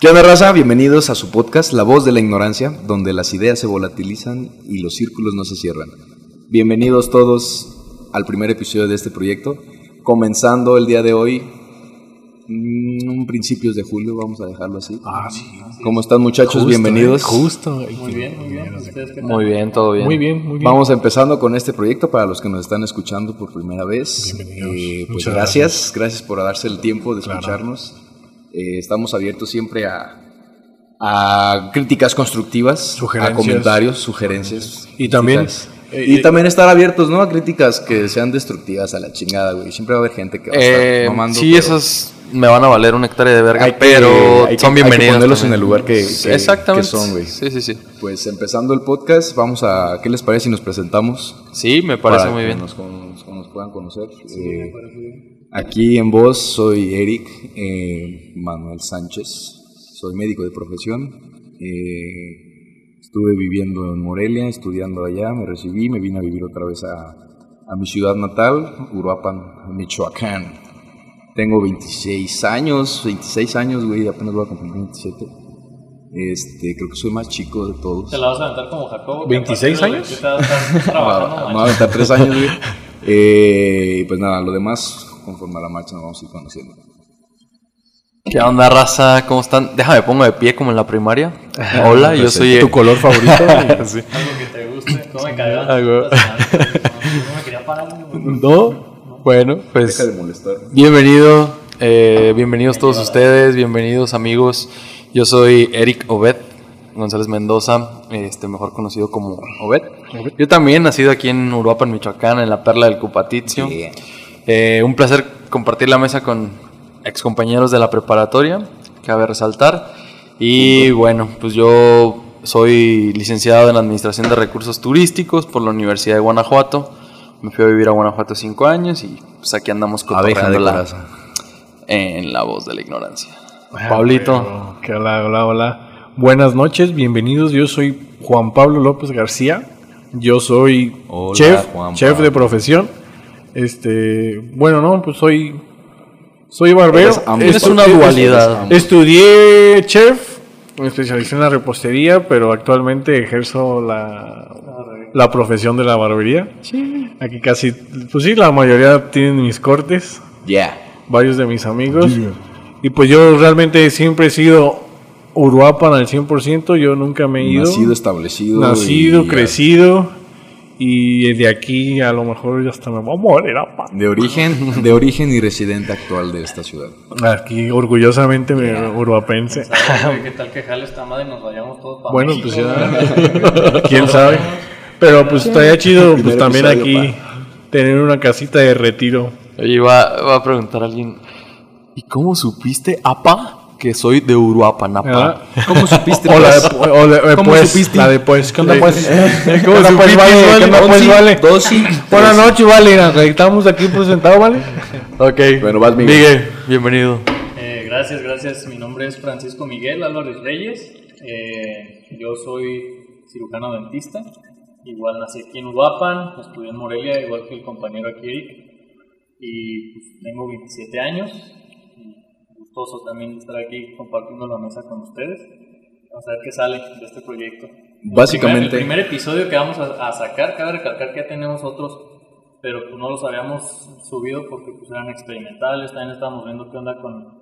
¿Qué onda, raza? Bienvenidos a su podcast La Voz de la Ignorancia, donde las ideas se volatilizan y los círculos no se cierran. Bienvenidos todos al primer episodio de este proyecto, comenzando el día de hoy, mm, principios de julio, vamos a dejarlo así. Ah, sí. ¿Cómo están muchachos? Justo, Bienvenidos. eh, Justo. Muy bien, muy bien. Muy bien, todo bien. Muy bien, muy bien. Vamos empezando con este proyecto para los que nos están escuchando por primera vez. Bienvenidos. Eh, pues Muchas gracias, gracias, por darse el tiempo de Claro. Eh, estamos abiertos siempre a, a críticas constructivas, a Sugerencias. comentarios, sugerencias. Y también, eh, y eh, también estar abiertos, ¿no? A críticas que sean destructivas a la chingada, güey. Siempre va a haber gente que va a Eh, estar mamando. sí, pero esas me van a valer una hectárea de verga, hay que- pero hay que- son hay que bienvenidas. ponerlos también. en el lugar que- que- Exactamente. que son, güey. Sí, sí, sí. Pues empezando el podcast, vamos a. ¿Qué les parece si nos presentamos? Sí, me parece para muy que bien. Nos, nos puedan conocer. Eh, aquí en voz soy Eric eh, Manuel Sánchez, soy médico de profesión. eh, estuve viviendo en Morelia, estudiando allá, me recibí, me vine a vivir otra vez a, a mi ciudad natal, Uruapan, Michoacán. Tengo 26 años, 26 años, güey, apenas voy a cumplir 27. Este, creo que soy más chico de todos. ¿Te la vas a aventar como Jacobo? 26 ¿A partir de años? estás trabajando? Me voy a man? aventar tres años, güey. Eh, y pues nada, lo demás, conforme a la marcha, nos vamos a ir conociendo. ¿Qué onda, raza? ¿Cómo están? Déjame pongo de pie como en la primaria. Hola, yo soy. tu color favorito. Sí. Algo que te guste. No me quería parar. güey. No, bueno, pues. Deja de molestar. Bienvenido, eh, bienvenidos todos ustedes, bienvenidos amigos. Yo soy Eric Obed González Mendoza, este mejor conocido como Obed. Yo también nacido aquí en Uruapan, Michoacán, en la perla del Cupatizio. Bien. Eh, un placer compartir la mesa con excompañeros de la preparatoria, cabe resaltar. Y bueno, pues yo soy licenciado en Administración de Recursos Turísticos por la Universidad de Guanajuato. Me fui a vivir a Guanajuato cinco años y pues aquí andamos Abeja de cotorreándola corazón. en la voz de la ignorancia. Pablito, Que hola, hola, hola. Buenas noches, bienvenidos. Yo soy Juan Pablo López García. Yo soy Hola, chef, Juan chef de profesión. Este, bueno, no, pues soy soy barbero. Es una dualidad. Estudié chef, me especialicé en la repostería, pero actualmente ejerzo la, la profesión de la barbería. Aquí casi, pues sí, la mayoría tienen mis cortes, Yeah. varios de mis amigos. Y pues yo realmente siempre he sido Uruapan al 100%, yo nunca me he ido. Nacido, establecido. Nacido, y- crecido. Y de aquí a lo mejor ya hasta me voy a morir. apa. De origen, de origen y residente actual de esta ciudad. Aquí orgullosamente me uruapense. ¿Sabes, güey? ¿Qué tal que jale esta madre y nos vayamos todos para Bueno, México, pues ya. ¿Quién sabe? Pero pues estaría chido pues también aquí tener una casita de retiro. oye, va, va a preguntar a alguien, ¿y cómo supiste, apa, que soy de Uruapan, apa? ¿verdad? ¿Cómo supiste? O la de, pues? o la de ¿Cómo pues, supiste? la de pues, ¿qué onda pues? ¿Qué ¿Cómo onda pues, supiste, vale? ¿Qué onda pues, vale? doce, Buenas noches, vale. Estamos aquí presentados, ¿vale? Ok. Bueno, vas, Miguel. Miguel, bienvenido. Eh, gracias, gracias. Mi nombre es Francisco Miguel Álvarez Reyes. Eh, yo soy cirujano dentista. Igual nací aquí en Uruapan, estudié en Morelia, igual que el compañero aquí Eric. Y pues, tengo 27 años. Gustoso también estar aquí compartiendo la mesa con ustedes. Vamos a ver qué sale de este proyecto. Básicamente- El primer, el primer episodio que vamos a, a sacar, cabe recalcar que ya tenemos otros, pero pues no los habíamos subido porque pues eran experimentales. También estábamos viendo qué onda con,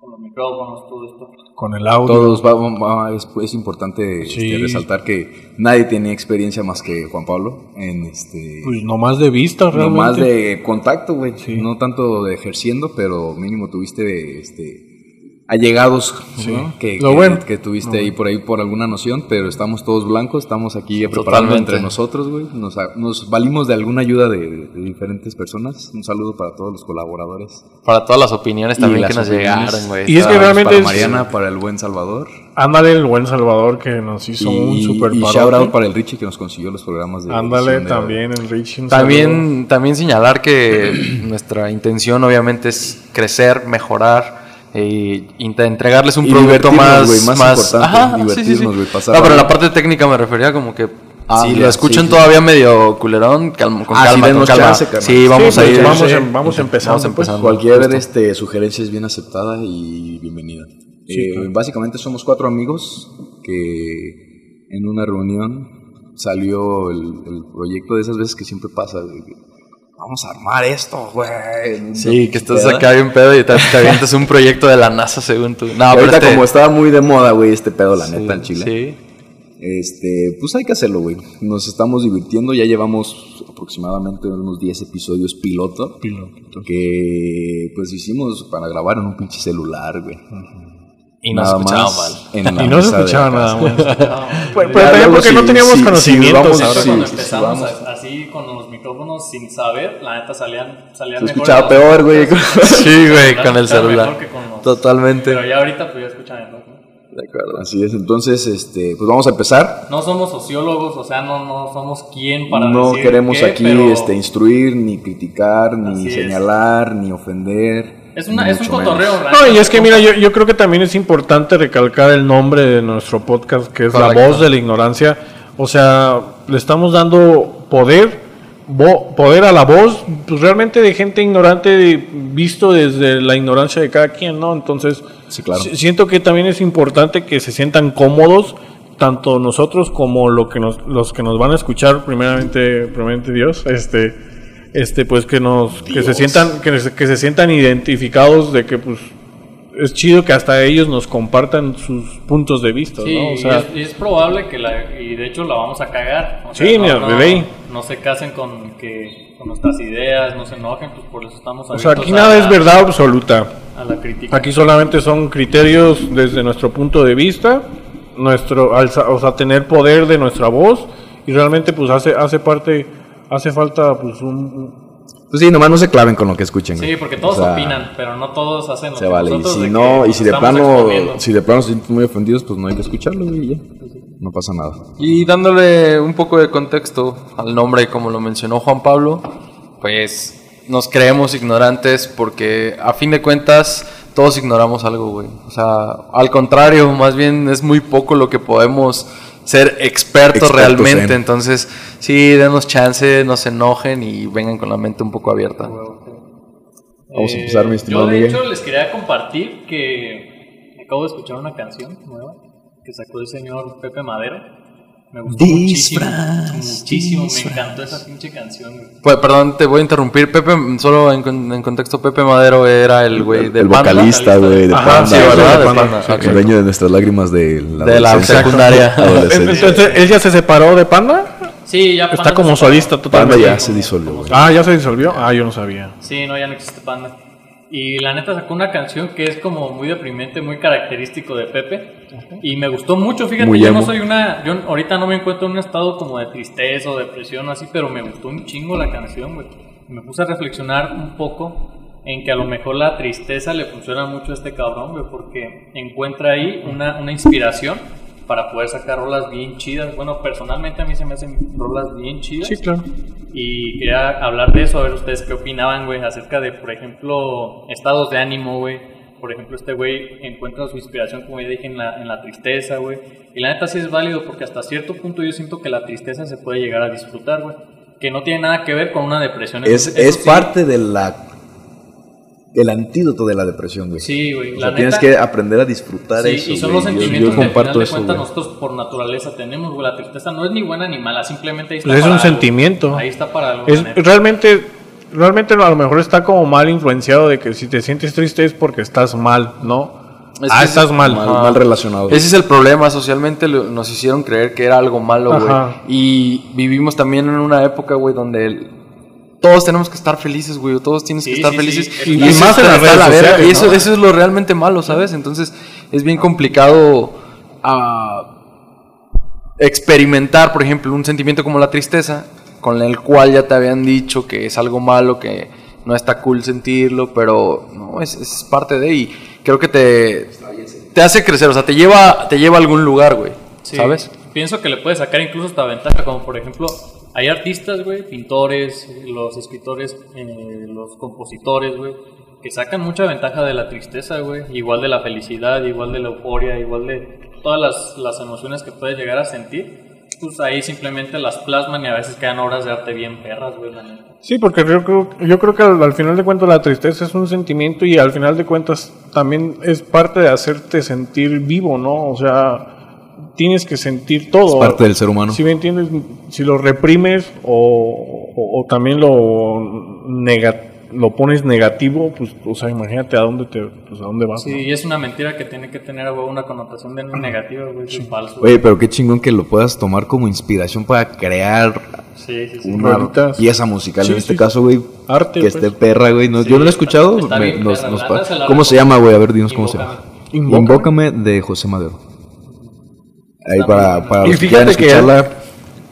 con los micrófonos, todo esto. Con el audio. Todos, va- va- es, es importante Sí. este, resaltar que nadie tenía experiencia más que Juan Pablo en este. Pues nomás de vista, realmente. No más de contacto, güey. Sí. No tanto de ejerciendo, pero mínimo tuviste este allegados, ¿no? Que, Lo que- bueno. que tuviste ahí por ahí por alguna noción, pero estamos todos blancos, estamos aquí preparando entre nosotros, güey. Nos, nos valimos de alguna ayuda de, de diferentes personas. Un saludo para todos los colaboradores. Para todas las opiniones también las que nos opiniones. llegaron, güey. Y es que realmente para es- Mariana, para el buen Salvador. Ándale, el buen Salvador que nos hizo un super y shout out para el Richie que nos consiguió los programas de Ándale, también, un saludo. También, también señalar que nuestra intención obviamente es crecer, mejorar e int- entregarles un Y producto más, güey, más importante, Ajá, divertirnos, güey, pasar No, pero la- parte técnica me refería como que Ah, si lo escuchan sí, sí. todavía medio culerón, calma, con Ah, calma, con calma. chance, sí, vamos Sí, a ir. vamos, sí. em- vamos empezando. Vamos pues. empezando. Cualquier Justo. este, sugerencia es bien aceptada y bienvenida. Eh, básicamente somos cuatro amigos que en una reunión salió el, el proyecto de esas veces que siempre pasa. Vamos a armar esto, güey. Sí, que estás ¿Verdad? acá bien pedo y te, te avientas un proyecto de la NASA según tú. No, ahorita este- como estaba muy de moda, güey, este pedo, la Sí, neta, en Chile. Sí. Este, pues hay que hacerlo, güey. Nos estamos divirtiendo, ya llevamos aproximadamente unos 10 episodios piloto. Que pues hicimos para grabar en un pinche celular, güey. Y no escuchaba más mal. en la Y no se escuchaba nada más. No, Pero, de- pero también porque no teníamos sí, conocimientos. sí, cuando empezamos a- así con los micrófonos sin saber, la neta salían, salían Se mejor escuchaba peor, güey. Sí, güey, con el celular. mejor que con los- Totalmente. Pero ya ahorita pues ya escuchan mejor. De acuerdo, así es. Entonces, este, pues vamos a empezar. No somos sociólogos, o sea, no, no somos quien para no decir queremos qué, aquí pero este, instruir, ni criticar, ni Así es. señalar, ni ofender. Es, una, es un cotorreo. menos. No, y es que mira, yo, yo creo que también es importante recalcar el nombre de nuestro podcast, que es La. Voz de la Ignorancia. O sea, le estamos dando poder, vo- poder a la voz, pues realmente de gente ignorante, de- visto desde la ignorancia de cada quien, ¿no? Entonces, Sí, claro. si- siento que también es importante que se sientan cómodos, tanto nosotros como lo que nos, los que nos van a escuchar, primeramente, primeramente Dios, este este pues que nos que se sientan que, se- que se sientan identificados de que pues es chido que hasta ellos nos compartan sus puntos de vista, Sí, ¿no? O y sea, es, y es probable que la, y de hecho la vamos a cagar. O Sí, no, mira, no, bebé. no se casen con que con nuestras ideas, no se enojen, pues por eso estamos o sea, aquí nada la- es verdad absoluta. A la crítica. Aquí solamente son criterios desde nuestro punto de vista, nuestro o sea, tener poder de nuestra voz y realmente pues hace hace parte hace falta pues un, Pues sí, nomás no se claven con lo que escuchen. Sí, porque todos O sea, opinan, pero no todos hacen lo Se que vale. Y si de no, y si de plano, exponiendo. si de plano se sienten muy ofendidos, pues no hay que escucharlo, güey, y ya. No pasa nada. Y dándole un poco de contexto al nombre, como lo mencionó Juan Pablo, pues nos creemos ignorantes porque a fin de cuentas todos ignoramos algo, güey. O sea, al contrario, más bien es muy poco lo que podemos ser expertos, Expertos realmente. en. Entonces, sí, denos chance, no se enojen y vengan con la mente un poco abierta. Vamos a empezar, mi estimado Yo, de Miguel. hecho, les quería compartir que acabo de escuchar una canción nueva que sacó el señor Pepe Madero. Me gustó Disfraz, muchísimo. Muchísimo, disfraz. me encantó esa pinche canción. güey. Pues, perdón, te voy a interrumpir. Pepe, solo en, en contexto, Pepe Madero era el güey de el Panda. vocalista, güey, de Ajá, Panda. sí, ¿verdad? güey. De Panda, El dueño de nuestras lágrimas de la, De la adolescencia. secundaria. Entonces, él ya se separó de Panda? Sí, ya Está Panda como se separó. solista Panda totalmente. ya se disolvió, güey. Ah, ya se disolvió. Ah, yo no sabía. Sí, no, ya no existe Panda. Y la neta sacó una canción que es como muy deprimente, muy característico de Pepe. Y me gustó mucho, fíjate, Muy yo no soy una... Yo ahorita no me encuentro en un estado como de tristeza o depresión o así, pero me gustó un chingo la canción, güey. Me puse a reflexionar un poco en que a lo mejor la tristeza le funciona mucho a este cabrón, güey, porque encuentra ahí una, una inspiración para poder sacar rolas bien chidas. Bueno, personalmente a mí se me hacen rolas bien chidas. Sí, claro. Y quería hablar de eso, a ver ustedes qué opinaban, güey, acerca de, por ejemplo, estados de ánimo, güey. Por ejemplo, este güey encuentra su inspiración, como ya dije, en la, en la tristeza, güey. Y la neta sí es válido porque hasta cierto punto yo siento que la tristeza se puede llegar a disfrutar, güey. Que no tiene nada que ver con una depresión. Es, Eso- es sí. parte de la el antídoto de la depresión, güey. Sí, güey. O la sea, tienes que aprender a disfrutar Sí, eso. y son güey. los Yo- sentimientos yo, que al final comparto de eso, cuentas güey. nosotros por naturaleza tenemos, güey. La tristeza no es ni buena ni mala, simplemente ahí está Pues es un algo. sentimiento. Ahí está para algo. Es, realmente, realmente a lo mejor está como mal influenciado de que si te sientes triste es porque estás mal, ¿no? Es ah, estás es- mal. Mal, mal relacionado. Ese es el problema, socialmente lo- nos hicieron creer que era algo malo, güey. Y vivimos también en una época, güey, donde el- todos tenemos que estar felices, güey, o todos tienes Sí, que estar sí, felices. sí. Y- más en las redes sociales, Y eso, ¿no? eso es lo realmente malo, ¿sabes? Entonces es bien complicado ah, experimentar, por ejemplo, un sentimiento como la tristeza, con el cual ya te habían dicho que es algo malo, que no está cool sentirlo, pero no, es, es parte de y creo que te, te hace crecer, o sea, te lleva, te lleva a algún lugar, güey, Sí, ¿sabes? Pienso que le puede sacar incluso esta ventaja, como por ejemplo, hay artistas, güey, pintores, los escritores, eh, los compositores, güey, que sacan mucha ventaja de la tristeza, güey, igual de la felicidad, igual de la euforia, igual de todas las, las emociones que puedes llegar a sentir. Pues ahí simplemente las plasman y a veces quedan obras de arte bien perras, güey, la neta. Sí, porque yo creo, yo creo que al, al final de cuentas la tristeza es un sentimiento y al final de cuentas también es parte de hacerte sentir vivo, ¿no? O sea, tienes que sentir todo. Es parte del ser humano. Si me entiendes, si lo reprimes o, o- o también lo nega- lo pones negativo, pues, o sea, imagínate a dónde te, pues, a dónde vas. Sí, ¿no? y es una mentira que tiene que tener güey, una connotación de negativa, güey, es falso. Oye, pero qué chingón que lo puedas tomar como inspiración para crear Sí, sí, sí. una Rolitas. pieza musical. Sí, en este sí, caso, güey, Arte, que pues. esté perra, güey. No, Sí, yo no lo he escuchado. está me- bien nos- pa- ¿Cómo se llama, güey? A ver, dinos cómo se llama. Invócame. Invócame. Invócame de José Madero. Ahí para, para Y los que quieran fíjate que escucharla.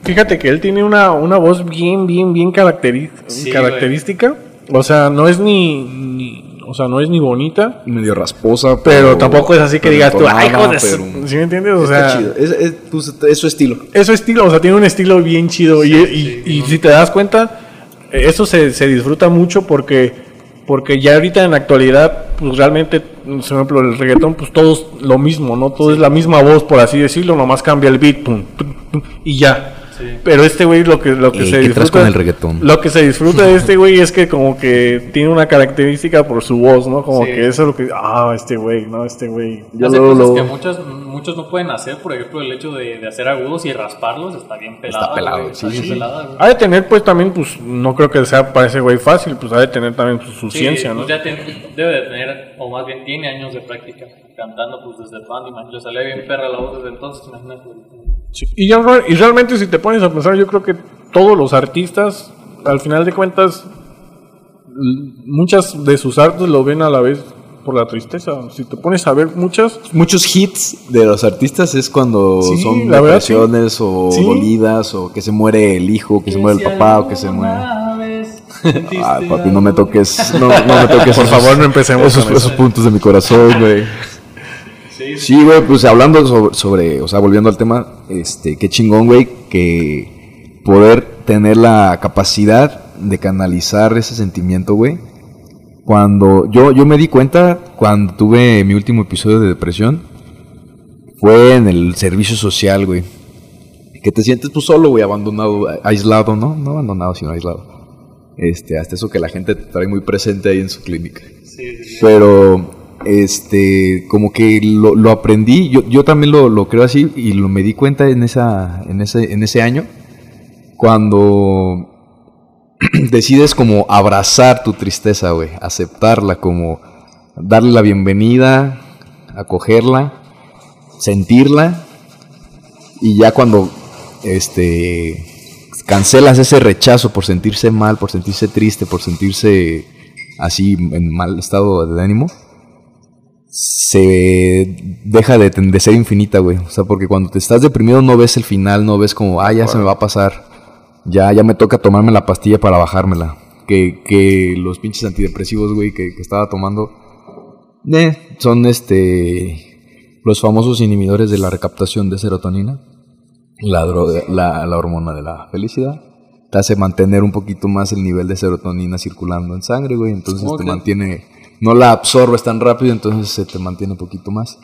Fíjate que él tiene una, una voz bien, bien, bien caracteri- Sí, característica. O sea, no es ni, ni- o sea, no es ni bonita, Medio rasposa, pero, tampoco es así que digas tú, ay, entonada, hijo de su-". pero ¿Sí me entiendes? O está sea, chido. Es, es- pues, es su estilo. es su estilo, o sea, tiene un estilo bien chido. y y, y si te das cuenta, eso se, se disfruta mucho porque, porque ya ahorita en la actualidad, pues realmente, por ejemplo, el reggaetón, pues todo es lo mismo, ¿no? Todo es la misma voz, por así decirlo, nomás cambia el beat, pum, pum, pum, y ya. Sí. Pero este güey lo que, lo que Ey, se ¿qué traes disfruta. con el reggaetón? Lo que se disfruta de este güey es que como que tiene una característica por su voz, ¿no? Como Sí. que eso es lo que. Ah, este güey, no, este güey. Yo luego- cosas que muchos, muchos no pueden hacer, por ejemplo, el hecho de, de hacer agudos y rasparlos está bien pelada. pelado, güey, sí, está bien sí. pelada, güey. Ha de tener, pues también, pues no creo que sea para ese güey fácil, pues ha de tener también pues, su Sí, ciencia, pues ¿no? ya debe de tener, o más bien tiene años de práctica cantando pues desde cuando, imagínate, sale bien perra la voz desde entonces, imagínate. Sí, Y, ya y realmente, si te pones a pensar, yo creo que todos los artistas, al final de cuentas, muchas de sus artes lo ven a la vez por la tristeza. Si te pones a ver muchas, Muchos hits de los artistas es cuando Sí, son la verdad, sí. depresiones o Sí. dolidas o que se muere el hijo, que se muere el papá o que se muere... Ay, papi, no me toques, no, no me toques. Por esos- favor, no empecemos esos, esos puntos de mi corazón, güey. Sí, güey, pues hablando sobre, sobre, o sea, volviendo al tema, este, qué chingón, güey, que poder tener la capacidad de canalizar ese sentimiento, güey. Cuando yo, yo me di cuenta cuando tuve mi último episodio de depresión, fue en el servicio social, güey. Que te sientes tú solo, güey, abandonado, aislado, ¿no? No abandonado, sino aislado. Este, hasta eso que la gente te trae muy presente ahí en su clínica. Sí, sí, sí. Pero, este, como que lo, lo aprendí, yo, yo también lo, lo creo así y lo me di cuenta en, esa, en, ese, en ese año, cuando decides como abrazar tu tristeza, güey, aceptarla, como darle la bienvenida, acogerla, sentirla y ya cuando, este, cancelas ese rechazo por sentirse mal, por sentirse triste, por sentirse así en mal estado de ánimo, se deja de, de ser infinita, güey. O sea, porque cuando te estás deprimido no ves el final, no ves como, ah, ya se me va a pasar. Ya, ya me toca tomarme la pastilla para bajármela. Que, que los pinches antidepresivos, güey, que, que estaba tomando, eh, son este, los famosos inhibidores de la recaptación de serotonina la, droga, la, la hormona de la felicidad. Te hace mantener un poquito más el nivel de serotonina circulando en sangre, güey. Entonces te mantiene, no la absorbes tan rápido, entonces se te mantiene un poquito más.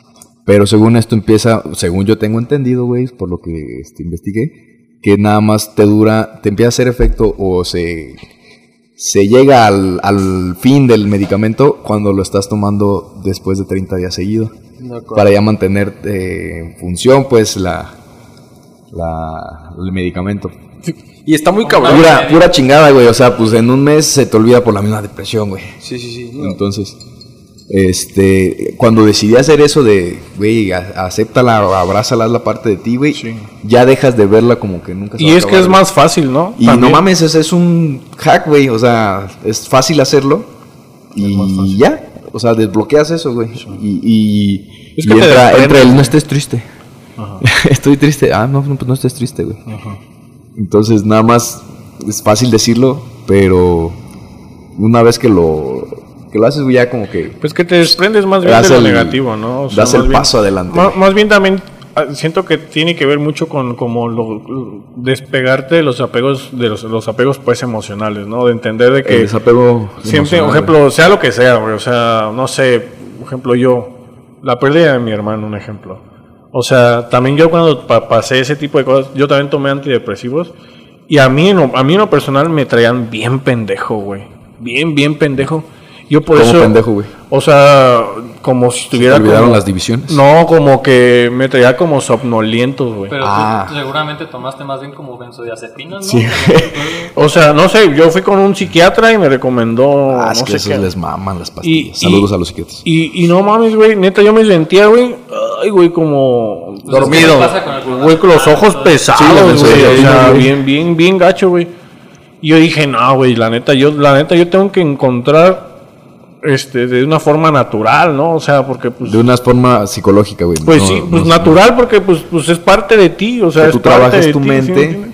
Pero según esto empieza, según yo tengo entendido, güey, por lo que este, investigué, que nada más te dura, te empieza a hacer efecto o se, se llega al, al fin del medicamento cuando lo estás tomando después de 30 días seguido. Para ya mantener eh, en función, pues, la, la, el medicamento. Y está muy cabrón. Pura, pura chingada, güey. O sea, pues en un mes se te olvida por la misma depresión, güey. Sí, sí, sí. Entonces, este, cuando decidí hacer eso de, güey, acéptala, abrázala, la parte de ti, güey, ya dejas de verla como que nunca se Y va a es que es güey. más fácil, ¿no? Y También. no mames, es, es un hack, güey. O sea, es fácil hacerlo. Y ya. O sea, desbloqueas eso, güey. Y, y, Es que te entra, desprendes, entra el no estés triste. Estoy triste. Ah, no, no, pues no estés triste, güey. Entonces, nada más es fácil decirlo, pero una vez que lo, que lo haces, ya como que Pues que te desprendes más bien de lo el- negativo, ¿no? O sea, das el bien- paso adelante. Más, bien también ah, siento que tiene que ver mucho con como lo, despegarte de los apegos de los, los apegos pues emocionales, ¿no? De entender de el que desapego. siempre, por ejemplo, sea lo que sea, güey, o sea, no sé, por ejemplo, yo la pérdida de mi hermano, un ejemplo. O sea, también yo cuando pa- pasé ese tipo de cosas, yo también tomé antidepresivos. Y a mí, en lo- a mí en lo personal me traían bien pendejo, güey. Bien, bien pendejo. Yo por ¿Cómo eso... pendejo, güey? O sea, como si estuviera... ¿Te olvidaron como- las divisiones? No, como que me traía como somnoliento, güey. Pero Ah. tú seguramente tomaste más bien como benzodiazepinas, ¿no? Sí. O sea, no sé, yo fui con un psiquiatra y me recomendó... Ah, no es que sé esos qué. les maman las pastillas. Y- Saludos y- a los psiquiatras. Y, y no mames, güey, neta, yo me sentía, güey, ay, güey, como Pues es que dormido. me pasa con Güey, los ojos pesados, Sí, güey. o sea, güey. bien, bien, bien gacho, güey. Y yo dije, no, güey, la neta, yo, la neta, yo tengo que encontrar, este, de una forma natural, ¿no? O sea, porque, pues, De una forma psicológica, güey. pues no- sí, no- pues no- natural, porque, pues, pues es parte de ti, o sea, que es tú parte trabajes de tu ti, ¿sí me mente entiendes?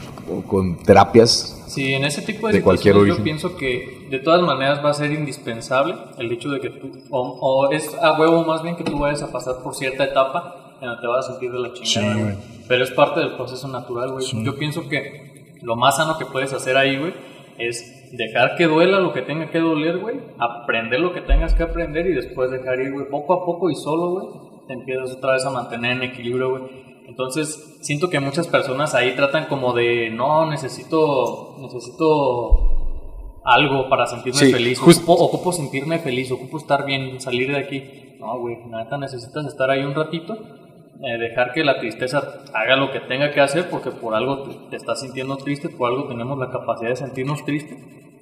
con- terapias. Sí, en ese tipo de, De cualquier situaciones yo origen. pienso que de todas maneras va a ser indispensable el hecho de que tú, o, o es a huevo más bien que tú vayas a pasar por cierta etapa en la que te vas a sentir de la chingada, Sí, güey. Pero es parte del proceso natural, güey. Yo pienso que lo más sano que puedes hacer ahí, güey, es dejar que duela lo que tenga que doler, güey, aprender lo que tengas que aprender y después dejar ir, güey, poco a poco y solo, güey, te empiezas otra vez a mantener en equilibrio, güey. Entonces, siento que muchas personas ahí tratan como de, no, necesito, necesito algo para sentirme Sí, feliz. Ocupo, ocupo sentirme feliz, ocupo estar bien, salir de aquí. No, güey, neta necesitas estar ahí un ratito, eh, dejar que la tristeza haga lo que tenga que hacer, porque por algo te, te estás sintiendo triste, por algo tenemos la capacidad de sentirnos tristes.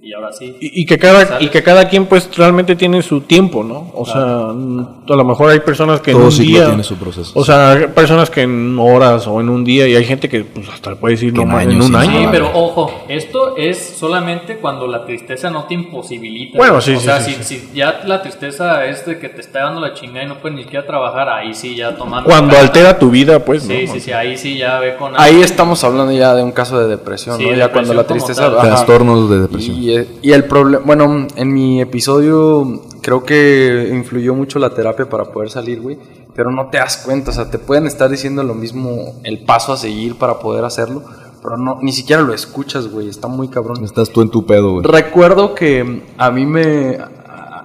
Y ahora sí. Y, y que cada Sale. y que cada quien pues realmente tiene su tiempo, ¿no? O sea, mm, a lo mejor hay personas que en Todo un ciclo día tiene su proceso. O sea, hay personas que en horas o en un día y hay gente que pues hasta le puede decir no en ma- en un sí, año. Sí, pero ojo, esto es solamente cuando la tristeza no te imposibilita. Bueno, sí, O sí, sea, sí, si, sí. si ya la tristeza es de que te está dando la chingada y no puedes ni siquiera trabajar, ahí sí ya tomando. Cuando altera tu vida, pues, Sí, ¿no? sí, sí, ahí sí ya ve con. Ahí estamos hablando ya de un caso de depresión, Sí, ¿no? Ya cuando la tristeza... ajá. Trastornos de depresión. Y, eh, y el problema, bueno, en mi episodio creo que influyó mucho la terapia para poder salir, güey. Pero no te das cuenta, o sea, te pueden estar diciendo lo mismo, el paso a seguir para poder hacerlo, pero no, ni siquiera lo escuchas, güey. Está muy cabrón. Estás tú en tu pedo, güey. Recuerdo que a mí me.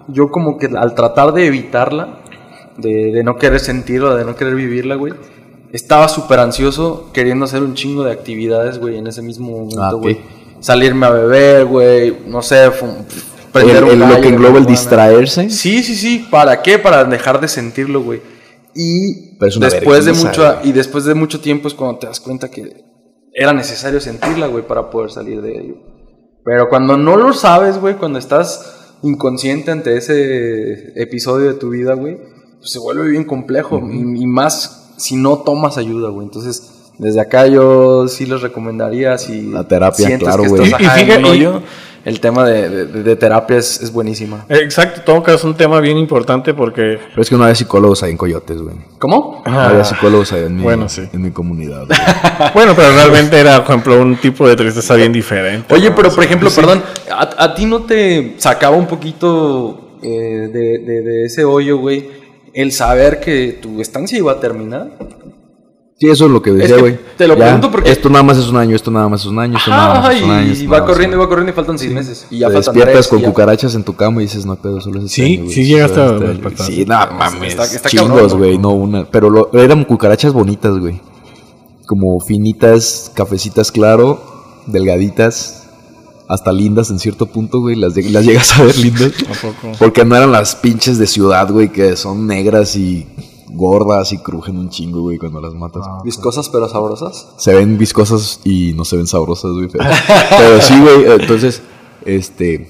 Yo, como que al tratar de evitarla, de, de no querer sentirla, de no querer vivirla, güey, estaba súper ansioso queriendo hacer un chingo de actividades, güey, en ese mismo momento, Ah, ok. güey. Salirme a beber, güey, no sé, prender El- un el- lo gallo que engloba el distraerse. Sí, sí, sí. ¿Para qué? Para dejar de sentirlo, güey. Y después de mucho y después de mucho tiempo es cuando te das cuenta que era necesario sentirla, güey, para poder salir de ello. Pero cuando no lo sabes, güey, cuando estás inconsciente ante ese episodio de tu vida, güey, pues se vuelve bien complejo y, y más si no tomas ayuda, güey. Entonces, desde acá yo sí les recomendaría si La terapia, sientes claro, que güey. estás Y- y en fíjate- y- hoyo, el tema de, de- de terapia es, es buenísima. Exacto, tocas un tema bien importante porque Pero es que no había psicólogos ahí en Coyotes, güey. ¿Cómo? No había psicólogos ahí en mi, bueno, sí. en mi comunidad. bueno, pero realmente era, por ejemplo, un tipo de tristeza bien diferente. Oye, ¿no? pero por ejemplo, sí. perdón, ¿a, a ti no te sacaba un poquito eh, de, de- de ese hoyo, güey, el saber que tu estancia iba a terminar? Sí, eso es lo que decía, que güey. te lo Ya, pregunto porque- Esto nada más es un año, esto nada más es un año, esto nada Ajá, más es un año. y, va nada corriendo y va corriendo y faltan seis meses. Y ya Te faltan despiertas tres, con ya- cucarachas en tu cama y dices, no hay pedo, solo es este Sí, año, sí llegaste a este año". despertar. Sí, no mames, Está- está chingos, güey, ¿no? una. Pero lo- eran cucarachas bonitas, güey. Como finitas, cafecitas claro, delgaditas, hasta lindas en cierto punto, güey. Las, las llegas a ver lindas. ¿A poco? Porque no eran las pinches de ciudad, güey, que son negras y gordas y crujen un chingo, güey, cuando las matas. Viscosas pero sabrosas. Se ven viscosas y no se ven sabrosas, güey. Pero, pero sí, güey. Entonces, este.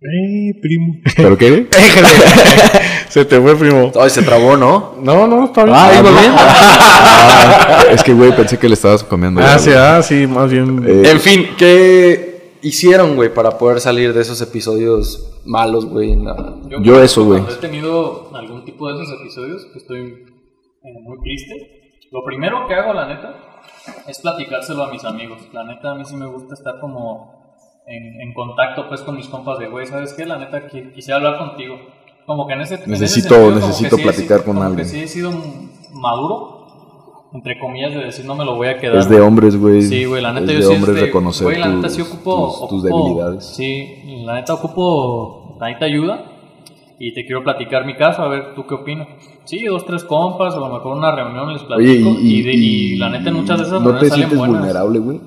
Eh, primo. ¿Pero qué? Se te fue, primo. Ay, se trabó, ¿no? No, no, está bien. Ah, iba bien. Ah, es que, güey, pensé que le estabas comiendo. Ah, ya, sí, ah, sí, más bien. Eh, En fin, ¿qué hicieron, güey, para poder salir de esos episodios malos, güey? en la- Yo eso, güey. Cuando he tenido algún tipo de esos episodios que estoy eh, muy triste, lo primero que hago, la neta, es platicárselo a mis amigos. La neta, a mí sí me gusta estar como en, en contacto pues con mis compas de, güey, ¿sabes qué? La neta, qui- quisiera hablar contigo. Como que en ese en ese Necesito- sentido, necesito sí platicar sido- con como alguien. Que sí he sido maduro, entre comillas, de decir, no me lo voy a quedar. Es de hombres, güey. Sí, güey, la neta es yo de sí hombres este, reconocer güey, la neta tus, sí ocupo, tus- tus ocupo- debilidades. Sí, la neta ocupo, la neta ayuda. y te quiero platicar mi caso, a ver, ¿tú qué opinas? Sí, dos, tres compas, a lo mejor una reunión les Oye, platico y, y, de- y la neta en muchas de esas ¿No te salen sientes buenas. vulnerable, güey?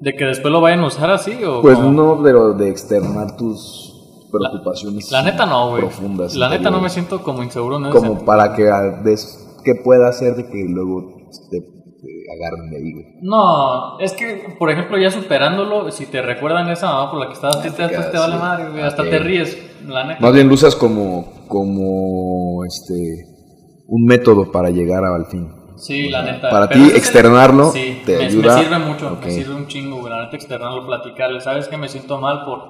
¿De que después lo vayan a usar así o Pues no, pero de externar tus preocupaciones. La neta no, güey. Profundas. La neta no me siento como inseguro en ese Como sentido. para que des, que pueda hacer de que luego te, te agarren de ahí, güey. No, es que, por ejemplo, ya superándolo, si te recuerdan esa mamá por la que estabas triste, después te vale sí. madre, güey. Hasta te ríes, la neta. Más bien lo usas como, como este un método para llegar al fin. Sí, la neta. para ti, el- externarlo sí, te me, ayuda. Me sirve mucho, Ok. me sirve un chingo, güey. La neta, externarlo, platicarle. ¿Sabes que me siento mal por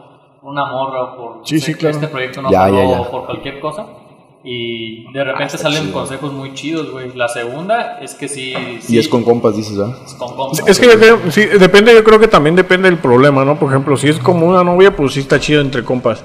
una morra o por Sí, sé sí, que claro. este proyecto no Ya, jaló ya, ya. o por cualquier cosa? Y de repente Ah, salen chido. consejos muy chidos, güey. La segunda es que sí. sí Y es con compas, dices, ¿ah? es con compas. Es que dep- sí, depende, yo creo que también depende del problema, ¿no? Por ejemplo, si es como una novia, pues sí está chido entre compas.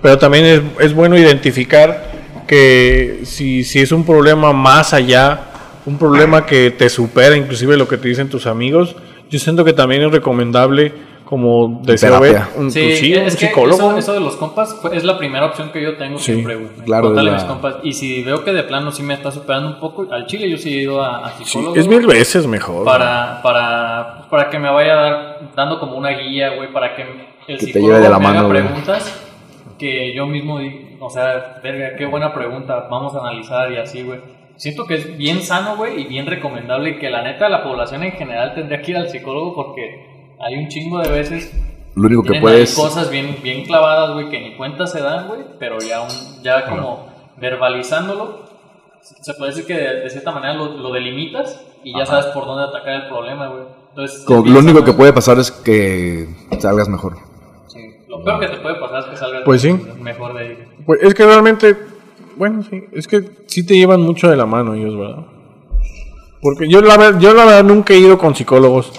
Pero también es, es bueno identificar que si, si es un problema más allá, un problema que te supera inclusive lo que te dicen tus amigos, yo siento que también es recomendable como deseo ver Terapia. un, Sí, sí, un es que psicólogo. Eso, eso de los compas fue- es la primera opción que yo tengo Sí, siempre, güey. claro, mis compas. Y si veo que de plano sí me está superando un poco, al chile yo sí he ido a, a Sí, psicólogo. es mil veces mejor. para, para, para que me vaya dar- dando como una guía, güey, para que el Que te psicólogo lleve de la me mano, haga güey. preguntas que yo mismo, di- o sea, verga, qué buena pregunta, vamos a analizar y así, güey. Siento que es bien sano, güey, y bien recomendable y que la neta la población en general tendría que ir al psicólogo porque hay un chingo de veces Lo único que puedes. cosas bien, bien clavadas, güey, que ni cuenta se dan, güey, pero ya, un- ya como verbalizándolo, se puede decir que de, de cierta manera lo, lo delimitas y ya sabes por dónde atacar el problema, güey. Entonces, como- lo único que puede pasar es que salgas mejor. Sí, Lo peor que te puede pasar es que salgas Pues sí. mejor de ahí. Pues es que realmente, bueno, sí, es que sí te llevan mucho de la mano ellos, ¿verdad? Porque yo la, yo la verdad nunca he ido con psicólogos.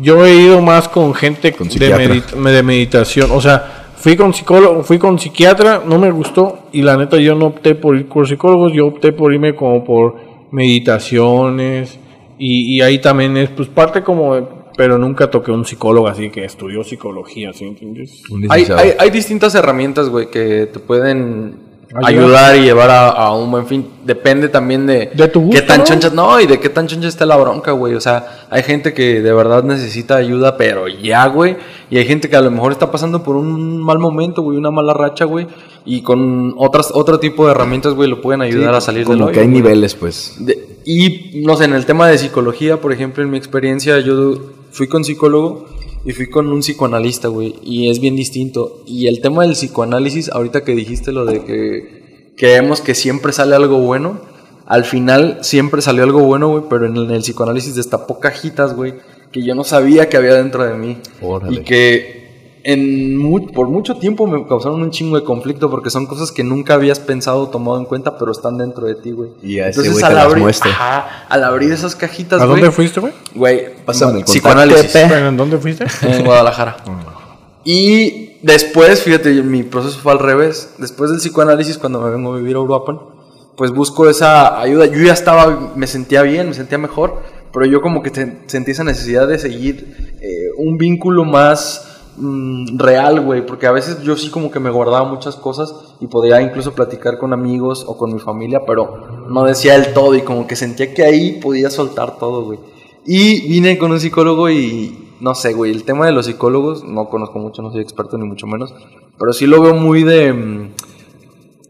Yo he ido más con gente Con de, psiquiatra. medit- de meditación. O sea, fui con psicólogo, fui con psiquiatra, no me gustó. Y la neta, yo no opté por ir con psicólogos, yo opté por irme como por meditaciones. Y, y ahí también es, pues, parte como de- Pero nunca toqué un psicólogo así que estudió psicología, ¿sí entiendes? Hay, hay, hay distintas herramientas, güey, que te pueden Ayudar. y llevar a, a un buen fin. Depende también de, De tu gusto, qué tan ¿no? choncha, no, y de qué tan choncha esté la bronca, güey. O sea, hay gente que de verdad necesita ayuda, pero ya, güey. Y hay gente que a lo mejor está pasando por un mal momento, güey, una mala racha, güey. Y con otras, otro tipo de herramientas, güey, lo pueden ayudar a salir Como hoyo, que hay güey. niveles, pues. De- y no sé, en el tema de psicología, por ejemplo, en mi experiencia, yo fui con psicólogo y fui con un psicoanalista, güey, y es bien distinto. Y el tema del psicoanálisis, ahorita que dijiste lo de que creemos que siempre sale algo bueno, al final siempre salió algo bueno, güey, pero en el, en el psicoanálisis destapó cajitas, güey, que yo no sabía que había dentro de mí. Órale. Y que en mu- por mucho tiempo me causaron un chingo de conflicto porque son cosas que nunca habías pensado o tomado en cuenta, pero están dentro de ti, güey. Y a ese te las abrir, ajá, al abrir esas cajitas, ¿A güey. dónde fuiste, güey? Güey, Pásame el psicoanálisis ¿En dónde fuiste? en Guadalajara. Y después, fíjate, mi proceso fue al revés. Después del psicoanálisis, cuando me vengo a vivir a Uruapan, pues busco esa ayuda. Yo ya estaba, me sentía bien, me sentía mejor, pero yo como que te- sentí esa necesidad de seguir eh, un vínculo más mm, real, güey, porque a veces yo sí como que me guardaba muchas cosas y podía incluso platicar con amigos o con mi familia, pero no decía el todo y como que sentía que ahí podía soltar todo, güey. Y vine con un psicólogo y no sé, güey, el tema de los psicólogos, no conozco mucho, no soy experto ni mucho menos, pero sí lo veo muy de mm,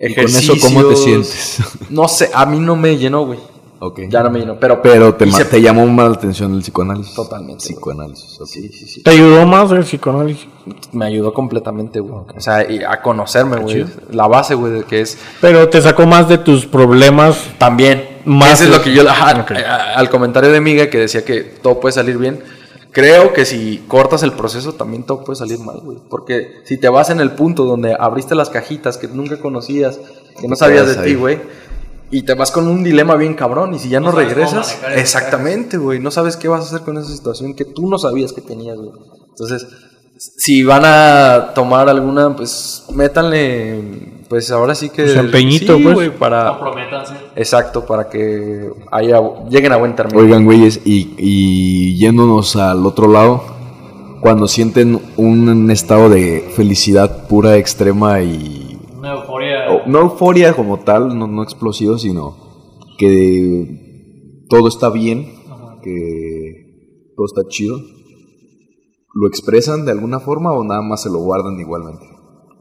¿Y con eso cómo te sientes? No sé, a mí no me llenó, güey. Ok. Ya no me llenó, pero Pero te, hice- te llamó más la atención el psicoanálisis. Totalmente. Psicoanálisis. Sí, sí, sí. ¿Te ayudó más el psicoanálisis? Me ayudó completamente, güey. O sea, y a conocerme, güey. La base, güey, de que es Pero te sacó más de tus problemas. También. Más Eso es lo que yo. ajá, Ok. a- al comentario de Miguel que decía que todo puede salir bien. Creo que si cortas el proceso también todo puede salir mal, güey. Porque si te vas en el punto donde abriste las cajitas que nunca conocías, que no sabías de ti, güey. Y te vas con un dilema bien cabrón. Y si ya no, regresas, exactamente, güey. No sabes qué vas a hacer con esa situación que tú no sabías que tenías, güey. Entonces, si van a tomar alguna, pues métanle, pues ahora sí que. Pues, empeñito, sí, pues. güey, para. Comprométanse. Exacto, para que haya, lleguen a buen término. Oigan, güeyes, y, y yéndonos al otro lado, cuando sienten un estado de felicidad pura, extrema y... No, no euforia como tal, no, no explosivo, sino que todo está bien, que todo está chido. ¿Lo expresan de alguna forma o nada más se lo guardan igualmente?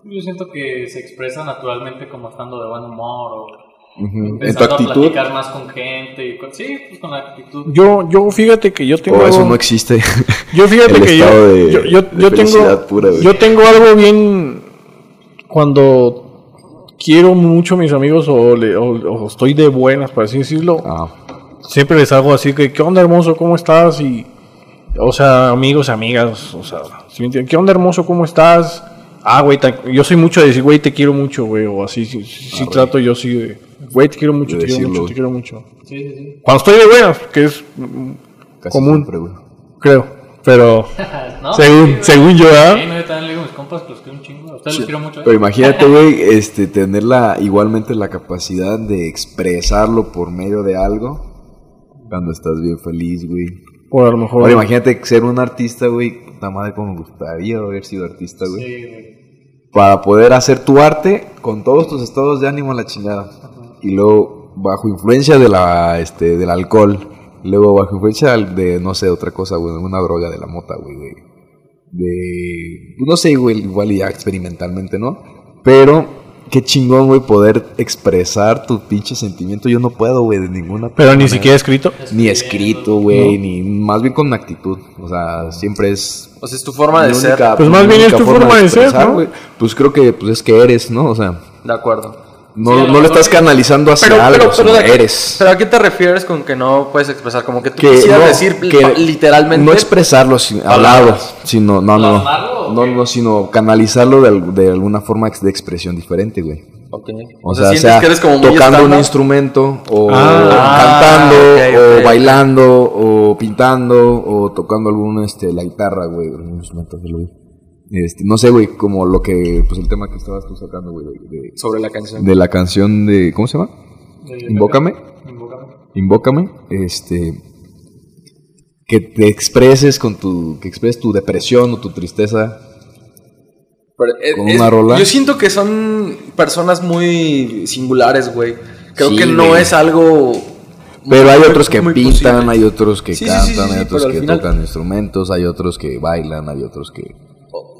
Yo siento que se expresa naturalmente como estando de buen humor o Ujú. En tu empezando a actitud, platicar más con gente. Y con- sí, pues con la actitud. Yo, yo fíjate que yo tengo. o eso no existe. Yo fíjate El que yo, de- yo, yo, de yo tengo, pura, yo tengo algo bien cuando quiero mucho a mis amigos o, le- o- o estoy de buenas, por así decirlo. Ah, Siempre les hago así que, ¿qué onda hermoso? ¿Cómo estás? Y, o sea, amigos, amigas, o sea, ¿sí me? ¿qué onda hermoso? ¿Cómo estás? Ah, güey, yo soy mucho de decir, güey, te quiero mucho, güey, o así, sí, sí, sí trato yo sí de, güey, te quiero mucho, De te quiero mucho, te quiero mucho. Sí, sí, sí. Cuando estoy de buenas, que es casi común, creo, pero No, según, según yo, ¿ah? Sí, no, yo también le digo a mis compas que los quiero un chingo. A ustedes los quiero mucho. ¿eh? Pero imagínate, güey, este, tener la, igualmente la capacidad de expresarlo por medio de algo cuando estás bien feliz, güey. Por a lo mejor. Ahora imagínate ser un artista, güey. Puta madre, cómo me gustaría haber sido artista, güey. Sí, güey. Para poder hacer tu arte con todos tus estados de ánimo a la chingada. Y luego, bajo influencia de la, este, del alcohol. Luego, bajo influencia de, no sé, otra cosa, güey. Una droga de la mota, güey. De, de, no sé, güey, igual ya experimentalmente, ¿no? Pero, qué chingón, güey, poder expresar tu pinche sentimiento. Yo no puedo, güey, de ninguna pero ni siquiera escrito. Ni escrito, güey, ni más bien con actitud. O sea, siempre es O sea, es tu forma de ser. Pues más bien es tu forma de ser, ¿no? güey. Pues creo que pues es que eres, ¿no? O sea, De acuerdo. No, Sí, lo no lo estás canalizando hacia Pero, algo, pero, pero, sino ¿de qué- eres. pero ¿a qué te refieres con que no puedes expresar? Como que tú que quisieras no, decir que literalmente. no expresarlo sin- hablado, sino no no ¿Plasmarlo o no, no, sino canalizarlo de, de alguna forma de expresión diferente, güey. Ok. O sea, sientes sea que eres como tocando un instrumento o Ah, cantando ok, o ok, ok. bailando o pintando o tocando algún este la guitarra, güey, algún instrumento así, güey. Este, no sé, güey, como lo que pues el tema que estabas tú sacando, güey, de, de- Sobre la canción. de la canción de ¿cómo se llama? Invócame. Invócame. Invócame, este que te expreses con tu que expreses tu depresión o tu tristeza. Pero, con es- una rola. Yo siento que son personas muy singulares, güey. Creo Sí, que no güey. es algo. Pero hay otros que pintan, hay otros que cantan, hay otros que tocan instrumentos, hay otros que bailan, hay otros que,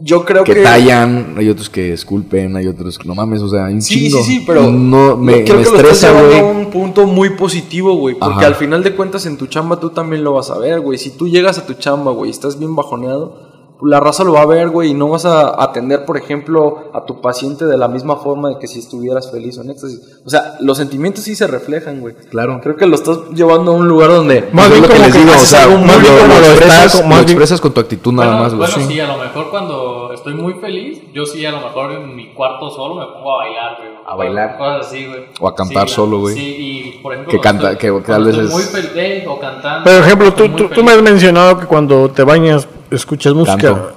Yo creo que que. tallan, hay otros que esculpen, hay otros que no mames, o sea, hay un Sí, chingo. sí, sí, pero no me, creo me que lo estás estresa, a güey. un punto muy positivo, güey, porque Ajá. al final de cuentas en tu chamba tú también lo vas a ver, güey. Si tú llegas a tu chamba, güey, y estás bien bajoneado, la raza lo va a ver, güey, y no vas a atender, por ejemplo, a tu paciente de la misma forma de que si estuvieras feliz o en éxtasis. O sea, los sentimientos sí se reflejan, güey. Claro. Creo que lo estás llevando a un lugar donde Más bien lo que como les que o sea, muy bien lo como lo expresas, estás- lo más bien- expresas con tu actitud nada bueno, más, güey. bueno, Sí. sí, a lo mejor cuando estoy muy feliz, yo sí, a lo mejor en mi cuarto solo me pongo a bailar, güey. A bailar. Cosas así, güey. O a cantar Sí, solo, güey. Sí, y por ejemplo. Que canta- estoy- que- que cuando tal vez estoy es- muy feliz, eh, o cantando. Por ejemplo, tú, tú, tú me has mencionado que cuando te bañas escuchas música. Canto.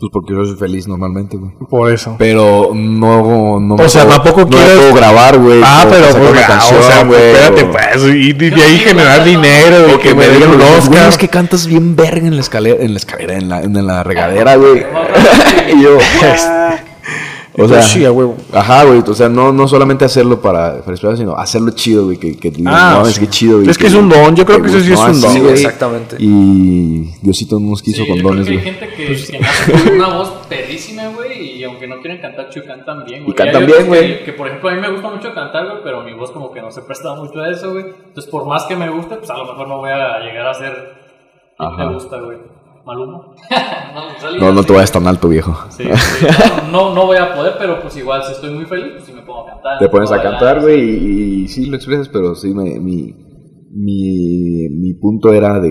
Pues porque yo soy feliz normalmente, güey. Por eso. Pero no, no O sea, tampoco no quieres- puedo grabar, güey. Ah, pero sacar una ah, canción, o sea, güey, espérate, o- pues, y de, de ahí generar dinero y O que me den un "Güey, es que cantas bien verga en la escalera, en la escalera, en la, en la regadera, güey. y yo, o sea, Pues sí, a huevo. ajá, güey, o sea, no, no solamente hacerlo para, para expresar, sino hacerlo chido, güey, que, que digan, Ah, no, es sí. que chido, güey. Es que es un don, yo creo que eso sí es no, un don. sí, güey. Exactamente. Y Diosito nos quiso Sí, con dones, que hay güey. gente que, que nace con una voz perrísima, güey, y aunque no quieren cantar chido, cantan bien, güey. Y cantan bien, güey. Que, que, por ejemplo, a mí me gusta mucho cantar, güey, pero mi voz como que no se presta mucho a eso, güey. Entonces, por más que me guste, pues a lo mejor no voy a llegar a ser quien Ajá. te gusta, güey. Maluma. no, No, te vayas tan alto, viejo. Sí, sí, no, no, no voy a poder, pero pues igual si estoy muy feliz, pues sí me pongo a cantar. Te pones a bailar, cantar, sí. güey, y, y sí lo expresas, pero sí, me- mi, mi, mi punto era de,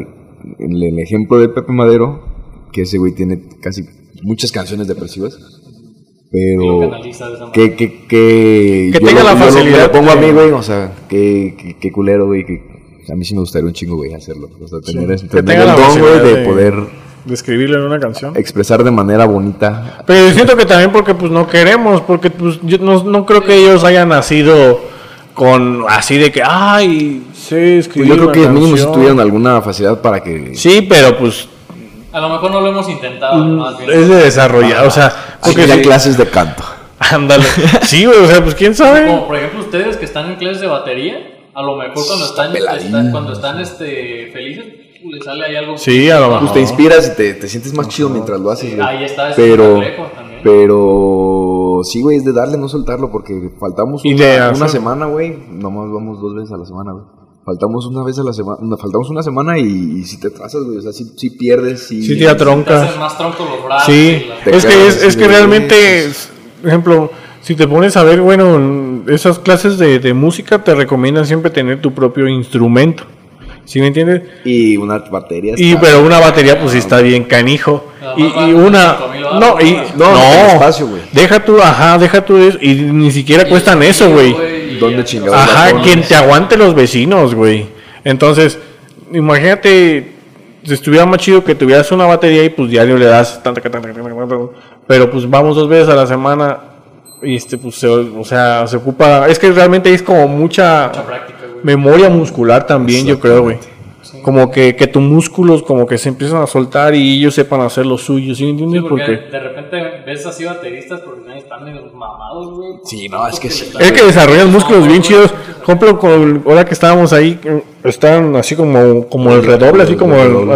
en el ejemplo de Pepe Madero, que ese güey tiene casi muchas canciones depresivas, lo pero que, que, que, Que yo tenga lo- la yo lo- facilidad me lo pongo a mí, güey, o sea, que, que, que culero, güey, que a mí sí me gustaría un chingo, güey, hacerlo, o sea, tener, tenga el la don, güey, de- poder De escribirlo en una canción. expresar de manera bonita Pero yo siento que también porque pues no queremos, porque pues yo no, no creo que ellos hayan nacido con así de que, ay, sé Pues escribir yo creo una que mínimo si canción". tuvieran alguna facilidad para que Sí, pero pues A lo mejor no lo hemos intentado, más bien. es de desarrollar, o sea, Hay porque que ir a si- clases de canto. Ándale. Sí, güey, o sea, pues quién sabe. Como por ejemplo ustedes que están en clases de batería, a lo mejor cuando están, están- cuando están este, felices, les sale ahí algo. Sí, a lo mejor. Pues te inspiras y te, te sientes más chido mientras lo haces, Sí, ahí está ese Pero, también. pero sí, güey, es de darle, no soltarlo, porque faltamos una, de una hacer- semana, güey. Nomás vamos dos veces a la semana, güey. Faltamos una vez a la semana, faltamos una semana y, y si te trazas, güey, o sea, si, si pierdes, si... Sí, te Te atroncas. hacen más tronco los brazos. Sí, la- es que es, es que realmente, por ejemplo, si te pones a ver, bueno, esas clases de, de música te recomiendan siempre tener tu propio instrumento. ¿Sí me entiendes? Y una batería Y pero una batería pues sí está bien canijo. Y, una 5,000 no, y ¿no? Espacio, güey. Deja tú, ajá, deja tú eso y ni siquiera cuestan eso, güey. ¿Dónde chingados? Ajá, quien te aguante los vecinos, güey. Entonces, imagínate, si estuviera más chido que tuvieras una batería y pues diario le das tanta, tanta, tanta, tanta, tanta, pero pues vamos dos veces a la semana y este, pues, se, o sea, se ocupa, es que realmente es como mucha Mucha práctica. Memoria muscular también, yo creo, güey. Como que, que tus músculos como que se empiezan a soltar y ellos sepan hacer lo suyo, ¿sí me Sí, entiendes? porque porque de repente ves así bateristas profesionales están medio mamados, güey. Sí, no, es que sí. Es que desarrollan músculos bien chidos. Por ejemplo, con, ahora que estábamos ahí, están así como, como el redoble, así como el.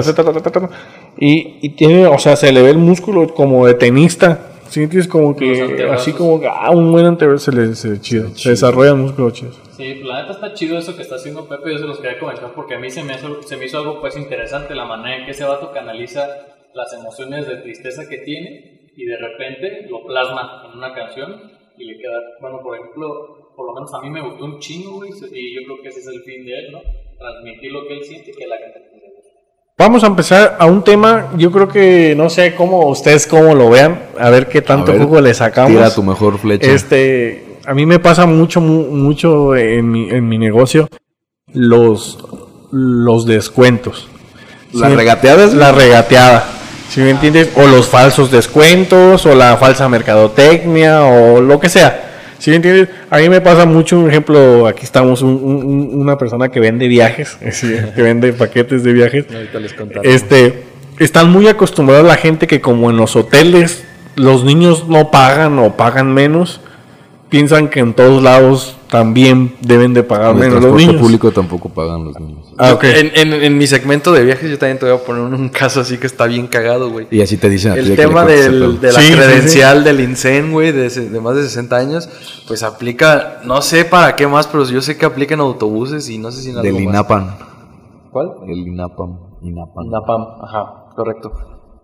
Y, y tiene, o sea, se le ve el músculo como de tenista. ¿Sí? entiendes? como que, así como que, ah, un buen antebrazo se le se, chido. Se desarrollan músculos chidos. Sí, pues, la neta está chido eso que está haciendo Pepe, yo se los quería comentar porque a mí se me, hizo, se me hizo algo pues interesante la manera en que ese vato canaliza las emociones de tristeza que tiene y de repente lo plasma en una canción y le queda, bueno, por ejemplo, por lo menos a mí me gustó un chingo, güey, y yo creo que ese es el fin de él, ¿no? Transmitir lo que él siente y que la gente le. Vamos a empezar a un tema, yo creo que no sé cómo ustedes cómo lo vean, a ver qué tanto ver, jugo le sacamos. Tira tu mejor flecha. Este, a mí me pasa mucho, mu- mucho en mi, en mi negocio los, los descuentos. ¿Las Sí, regateadas? La regateada. ¿Sí me entiendes? O los falsos descuentos, o la falsa mercadotecnia, o lo que sea. ¿Sí me entiendes? A mí me pasa mucho, un ejemplo, aquí estamos, un- un- una persona que vende viajes, que vende paquetes de viajes. Ahorita les contaré. Este, están muy acostumbrados la gente que como en los hoteles los niños no pagan o pagan menos, piensan que en todos lados también deben de pagar En el menos los transporte niños. público tampoco pagan los niños. Ah, ok. en, en- en mi segmento de viajes yo también te voy a poner un, caso así que está bien cagado, güey. Y así te dicen a ti de El tema del- de la Sí, sí, credencial del INSEN, güey, de, de más de 60 años, pues aplica, no sé para qué más, pero yo sé que aplica en autobuses y no sé si en algo Del. INAPAM. ¿Cuál? El INAPAM. INAPAM. Napam, ajá, correcto.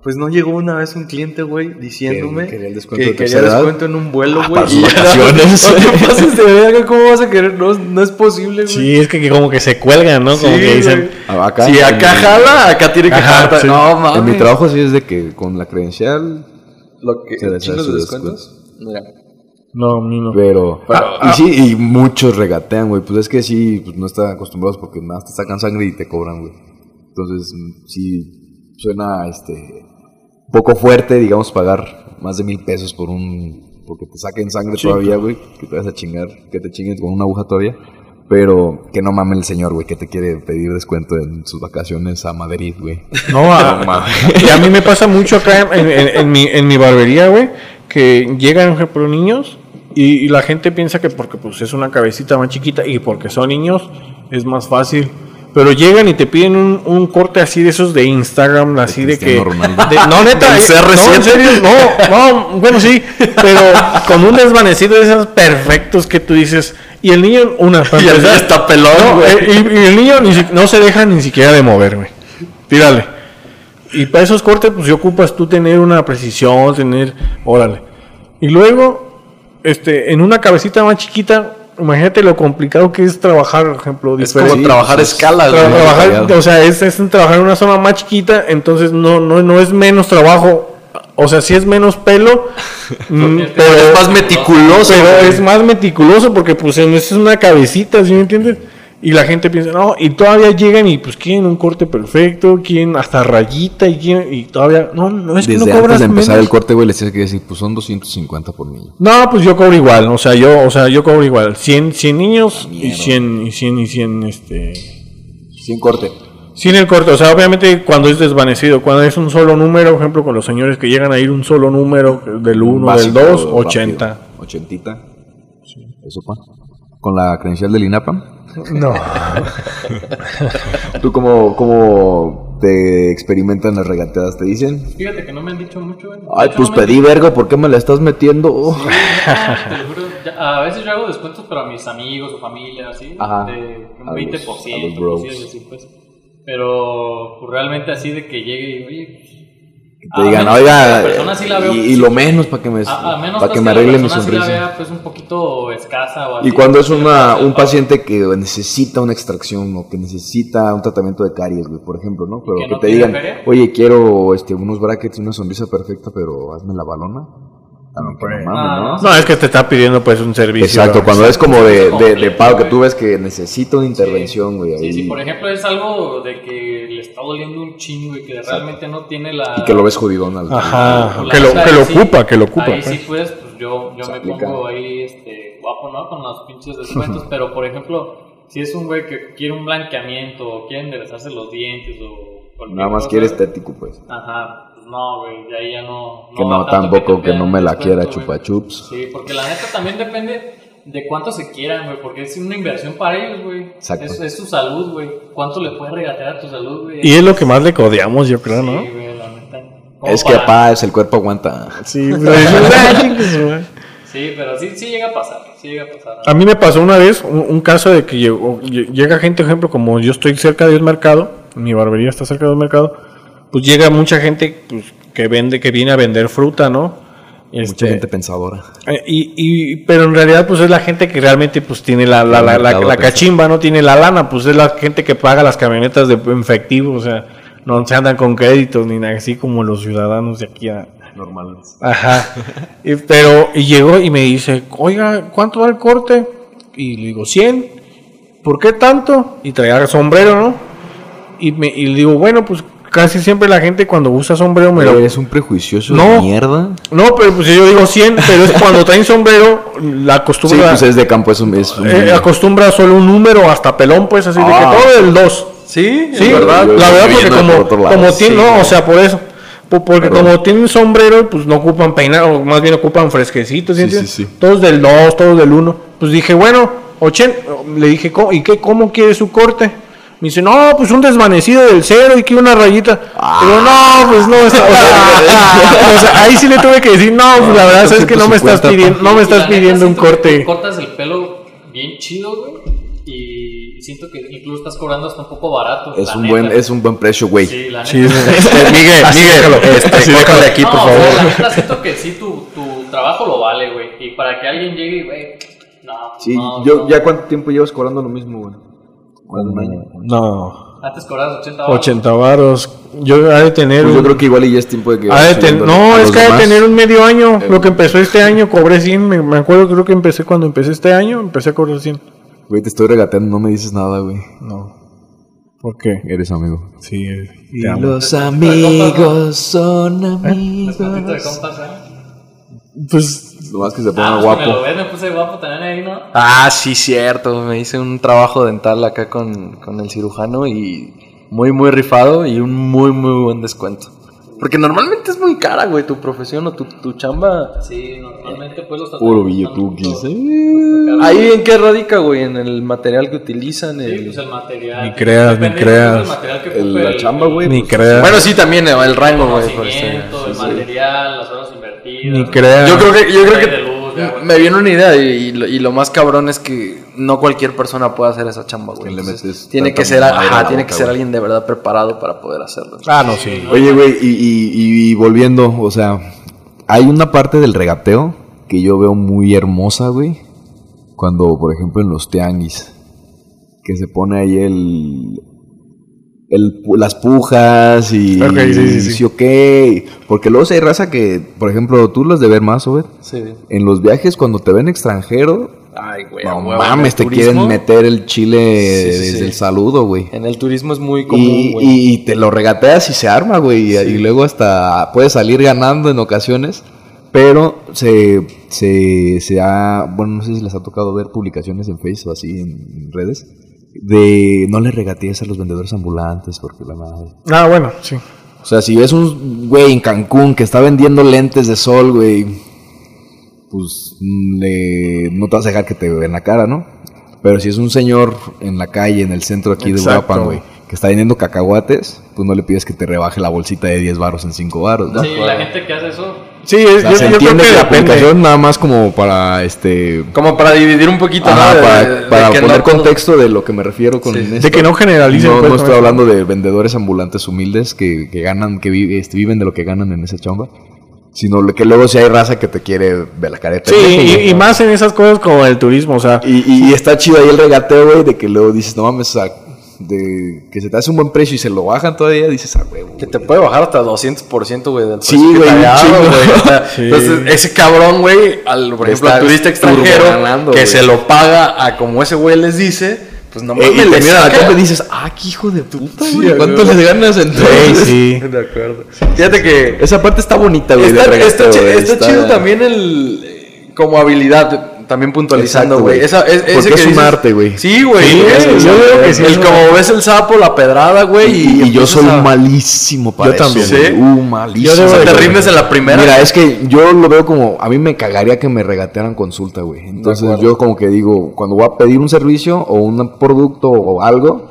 Pues no llegó una vez un cliente, güey, diciéndome Que quería el descuento que de quería tercera edad. descuento en un vuelo, Ah, güey. y vacaciones. No te pases de verga, ¿cómo vas a querer? No, no es posible, güey. Sí, es que, que como que se cuelgan, ¿no? Como Sí, que dicen, güey. Ah, acá si acá jala, acá tiene que jalar. sí. No, mames. En mi trabajo sí es de que con la credencial, Lo que, Se de descuento. descuentos. Mira. no, a mí no. pero... Pero- ah, y sí, y muchos regatean, güey. Pues es que sí, pues no están acostumbrados porque nada, más te sacan sangre y te cobran, güey. Entonces, mm, sí, suena, este... Poco fuerte, digamos, pagar más de mil pesos por un... Porque te saquen sangre todavía, güey. Que te vas a chingar, que te chinguen con una aguja todavía. Pero que no mame el señor, güey, que te quiere pedir descuento en sus vacaciones a Madrid, güey. No, a, y a mí me pasa mucho acá en, en- en mi, en mi barbería, güey, que llegan, por ejemplo, niños y, y la gente piensa que porque pues es una cabecita más chiquita y porque son niños es más fácil. Pero llegan y te piden un, un corte así de esos de Instagram, así de, que... Cristiano Ronaldo. de- no, neta, eh, CR7. no, en serio, no, no, bueno, sí, pero con un desvanecido de esos perfectos que tú dices... Y el niño, una, para Y el niño está pelón, no, eh, y, y el niño ni no se deja ni siquiera de mover, güey. Tírale. Y para esos cortes, pues si ocupas tú tener una precisión, tener. Órale. Y luego, este, en una cabecita más chiquita, imagínate lo complicado que es trabajar, por ejemplo, Es diferente- como trabajar a escala, Tra- güey. trabajar, detallado. o sea, es, es trabajar en una zona más chiquita, entonces no, no, no es menos trabajo. O sea, sí es menos pelo, mm, pero es más meticuloso. pero güey. es más meticuloso porque pues en- es una cabecita, ¿sí me entiendes? Y la gente piensa, no, y todavía llegan y pues quieren un corte perfecto, quieren hasta rayita y quieren, y todavía, no, no es que Desde no antes cobras de empezar menos. el corte, güey, les tienes que decir, pues son 250 por niño. No, pues yo cobro igual, o sea, yo, o sea, yo cobro igual, 100, 100 niños y Mierda. 100, y 100, y 100, este... Sin corte. Sin el corte, o sea, obviamente cuando es desvanecido, cuando es un solo número, por ejemplo, con los señores que llegan a ir un solo número del 1, del Básico, 2, rápido. 80. ochentita. Eso, pa. Con la credencial del INAPAM. No. ¿Tú cómo, cómo te experimentan las regateadas? ¿Te dicen? Fíjate que no me han dicho mucho, Ay, pues no pedí verga, ¿por qué me la estás metiendo? Oh. Sí, no, te lo juro. Ya, a veces yo hago descuentos para mis amigos o familia, así. Ajá. De un A los- 20%, a los bros. cosillas así, pues. Pero pues, realmente así de que llegue y, oye, Te digan, menos la oiga, sí la veo- y, y lo menos para que me, a, a para pues, que me arregle mi persona sí sonrisa. la vea pues un poquito escasa o así. Y cuando es una, un pa- paciente que necesita una extracción o que necesita un tratamiento de caries, güey, por ejemplo, ¿no? Pero que que, no te digan, feria? oye, quiero este, unos brackets y una sonrisa perfecta, pero hazme la balona. No mames, Ah, ¿no? no. Es que te está pidiendo pues un servicio. Exacto, cuando es como de, de, de pago que tú ves que necesita una intervención, güey, Sí, ahí. sí, por ejemplo, es algo de que le está doliendo un chingo y que realmente no tiene la. Y que lo ves jodidón al Ajá, que lo, que lo sí- ocupa, que lo ocupa. Ahí pues. sí, pues, pues yo, yo me aplica. pongo ahí este, guapo, ¿no? Con los pinches descuentos. pero, por ejemplo, si es un güey que quiere un blanqueamiento o quiere enderezarse los dientes o. cualquier Nada más cosa, quiere estético, pues. Ajá, pues no, güey, de ahí ya no. Que va no, tampoco, que no me la descuento, quiera chupa chups. Sí, porque la neta también depende de cuánto se quieran, güey, porque es una inversión para ellos, güey. Exacto. Es, es su salud, güey. ¿Cuánto le puedes regatear a tu salud, güey? Y es lo que más le codiamos, yo creo, ¿no? Sí, güey, la neta. Es que, para- paz, el cuerpo aguanta. Sí, pero. Sí, pero sí, sí llega a pasar, sí llega a pasar. A mí me pasó una vez un, un caso de que llegó- lle- llega gente, por ejemplo, como yo estoy cerca de un mercado, mi barbería está cerca de un mercado, pues llega mucha gente pues, que vende, que viene a vender fruta, ¿no? Mucha Este, gente pensadora. eh, y, y- pero en realidad pues es la gente que realmente pues tiene la, la, la, la- cachimba, no tiene la lana, pues es la gente que paga las camionetas de efectivo, o sea, no se andan con créditos ni nada así como los ciudadanos de aquí a, Normal. Ajá. Y, pero y llegó y me dice, oiga, ¿cuánto va el corte? Y le digo, 100. ¿Por qué tanto? Y traía sombrero, ¿no? Y, me, y le digo, bueno, pues casi siempre la gente cuando usa sombrero me lo... Eres un prejuicioso No. de mierda. No, pero pues yo digo 100, pero es cuando traen sombrero, la Sí, acostumbra... pues es de campo, es un. Es un- eh, acostumbra solo un número hasta pelón, pues así de Ah. que todo el 2. Sí, Sí, es verdad. Yo- la verdad porque como, por como tiene, Sí, no, o sea, por eso. Po- Porque Pero- como tienen sombrero, pues no ocupan peinar, o más bien ocupan fresquecitos, ¿sí Sí, entiendes? sí, sí. Todos del 2, todos del 1. Pues dije, bueno, 80, le dije, ¿cómo, ¿y qué, cómo quiere su corte? Me dice, no, pues un desvanecido del cero y que una rayita. Digo, no, pues no, está, o, sea, o sea, ahí sí le tuve que decir, no, pues la verdad es que no me estás 250, pidiendo, no me estás pidiendo un corte. cortas el pelo bien chido, güey. Y siento que incluso estás cobrando hasta un poco barato. Es un neta. buen, es un buen precio, güey. Sí, la neta. Sí. Este, Miguel, Miguel, este, cójale aquí, No, por o sea, favor. la neta siento que sí, tu, tu trabajo lo vale, güey. Y para que alguien llegue y, güey, no. Sí, no, yo, no. ¿ya cuánto tiempo llevas cobrando lo mismo, güey? Más de un año. No, Antes cobrabas 80 baros. 80 varos. Yo ha de tener Pues yo un- creo que igual y ya es tiempo de que. Ha de ten- no, a es que ha de tener un medio año. Eh, Lo que empezó este año, cobré 100. Me, me acuerdo, creo que empecé cuando empecé este año, empecé a cobrar 100. Güey, te estoy regateando, no me dices nada, güey. No. ¿Por qué? Eres amigo. Sí, eh, Y amo. los amigos son de amigos. compas, ¿eh? Pues, Lo más que se Ah, ponga pues que me lo guapo. ves, me puse guapo también ahí, ¿no? Ah, sí, cierto. Me hice un trabajo dental acá con, con el cirujano y muy, muy rifado y un muy, muy buen descuento. Porque normalmente es muy cara, güey, tu profesión o tu, tu chamba. Sí, normalmente pues los Puro están eh. ¿Ahí en qué radica, güey? En el material que utilizan. Sí, el- pues el material. Ni creas, ni creas. del material que El- la chamba, güey, ni pues, creas. Bueno, sí, también el El rango, güey. este- conocimiento, el material, las horas invertidas. Ni creas. Yo creo que, yo creo que luz, me viene una idea y, y lo, y lo más cabrón es que no cualquier persona puede hacer esa chamba, güey. Entonces, tiene que ser, ajá, tiene boca, que ser güey. alguien de verdad preparado para poder hacerlo. Ah, no, sí. Oye, güey, y, y- y volviendo, o sea, hay una parte del regateo que yo veo muy hermosa, güey. Cuando, por ejemplo, en los tianguis, que se pone ahí el. el pu- las pujas y. Ok, sí, sí, sí. sí, ok. Porque luego si hay raza que, por ejemplo, tú los de ver más, Obed. Sí. En los viajes, cuando te ven extranjero, Ay, güey. no mames, te quieren meter el chile Sí, sí, desde sí. el saludo, güey. En el turismo es muy común, Y, güey. y- y te lo regateas y se arma, güey. Y, y luego hasta puedes salir ganando en ocasiones. Pero se, se, se ha. Bueno, no sé si les ha tocado ver publicaciones en Facebook o así en redes. De no le regatees a los vendedores ambulantes porque la madre. Ah, bueno, sí. O sea, si ves un güey en Cancún que está vendiendo lentes de sol, güey. Pues le, no te vas a dejar que te vea en la cara, ¿no? Pero si es un señor en la calle, en el centro aquí de Exacto. Uruapan, güey, que está vendiendo cacahuates, pues no le pides que te rebaje la bolsita de 10 baros en 5 baros, ¿no? Sí, la gente que hace eso, Sí, O sea, yo, se yo creo que que la aplicación nada más como para este Como para dividir un poquito, Ajá, ¿no? De- para, de- de para que poner no contexto de lo que me refiero con Sí. esto. De que no generalicen. No, pues, no estoy hablando de vendedores ambulantes humildes que, que ganan, que vi- este, viven de lo que ganan en esa chamba, sino que luego si hay raza que te quiere ver la careta. Sí, y, y más en esas cosas como el turismo, o sea, Y, y- y está chido ahí el regateo, güey, de que luego dices, no mames, o sea, de que se te hace un buen precio y se lo bajan todavía, dices, ah, huevo. Que güey". te puede bajar hasta 200%, güey, del Sí, precio güey, güey. O sea, Sí. Entonces, ese cabrón, güey, al, por ejemplo, al turista extranjero, que güey. se lo paga a como ese güey les dice, pues no Eh, mames, y le termina la saca- compra y dices, ah, qué hijo de puta, Sí, güey. a ¿Cuánto les ganas entonces? sí. De acuerdo. Fíjate que Esa parte está bonita, güey. está, de regateo, está chi- güey, está chido también el eh, como habilidad también puntualizando, güey. es, Porque ese que es un dices- arte, güey. Sí, güey. Sí, yo veo que sí el como ves el sapo, la pedrada, güey, y, Y, y yo soy a- malísimo para Yo eso, también. güey. ¿Sí? Uh, malísimo. Yo debo O sea, de- te rindes en la primera. Mira, es que yo lo veo como, a mí me cagaría que me regatearan consulta, güey. Entonces yo como que digo, cuando voy a pedir un servicio o un producto o algo,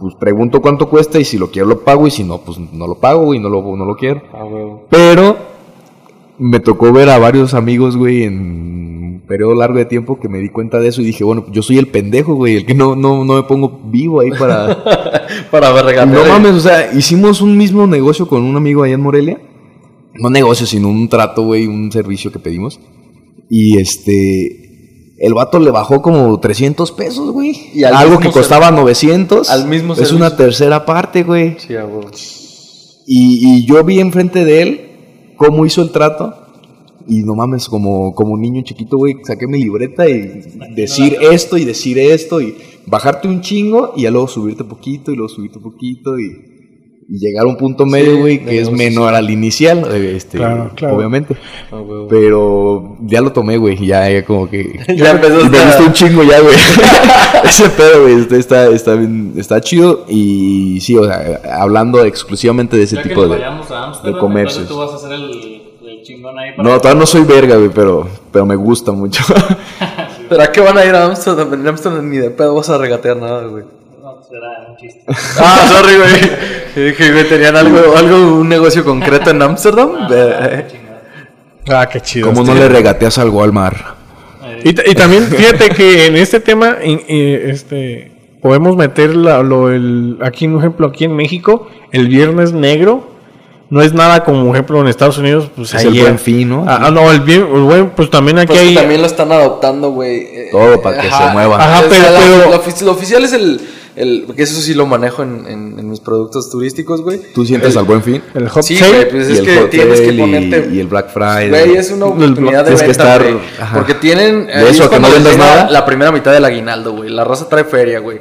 pues pregunto cuánto cuesta y si lo quiero lo pago y si no, pues no lo pago, güey, no lo, no lo quiero. Ah, güey. Pero me tocó ver a varios amigos, güey, en un periodo largo de tiempo que me di cuenta de eso y dije, bueno, yo soy el pendejo, güey, el que no, no, no me pongo vivo ahí para... Para ver. No mames, o sea, hicimos un mismo negocio con un amigo allá en Morelia. No negocio, sino un trato, güey, un servicio que pedimos. Y este. El vato le bajó como 300 pesos, güey. Y al Algo que costaba 900. al mismo Es servicio. una tercera parte, güey. Sí. Y, y yo vi enfrente de él cómo hizo el trato. Y no mames, como, como un niño chiquito, güey, saqué mi libreta y decir esto y decir esto y bajarte un chingo y ya luego subirte poquito y luego subirte poquito y, y llegar a un punto medio, güey, que es menor al inicial, eh, este, Claro, claro. obviamente. Ah. Pero ya lo tomé, güey, ya, ya como que... Ya empezaste Y me gustó un chingo ya, güey. Ese pedo, güey, está, está, está, bien- está chido. Y sí, o sea, hablando exclusivamente de ese ya tipo de... Amsterdam, comercios. entonces tú vas a hacer el, el chingón ahí. para- No, todavía no soy verga, güey, pero, pero me gusta mucho. ¿Pero a qué van a ir a Amsterdam? En Amsterdam ni de pedo vas a regatear nada, güey. Será un chiste. Ah, sorry, güey. Y Dije, güey, tenían algo, algo, un negocio concreto en Amsterdam. Eh, Ah, qué chido. ¿Cómo no le regateas al Walmart? Y, t- y también fíjate que en este tema eh, este podemos meter la- lo el aquí un ejemplo aquí en México el viernes negro no es nada como por ejemplo en Estados Unidos pues Es el ayer. Buen Fin, ¿no? ah, ah, no el bien el buen pues también aquí Pues que hay también lo están adoptando, güey. Eh, Todo para que se mueva. Ajá, O sea, pero- la- pero- lo, ofici- lo oficial es el, el. Porque eso sí lo manejo en, en- en mis productos turísticos, güey. ¿Tú sientes El- al Buen Fin? el hot Sí, sale. güey, pues y es el que Hot tienes que y- ponerte. y el Black Friday. Güey, es una oportunidad de Tienes que venta, estar-. Porque tienen. De eso, que no vendas nada. La primera mitad del aguinaldo, güey. La raza trae feria, güey.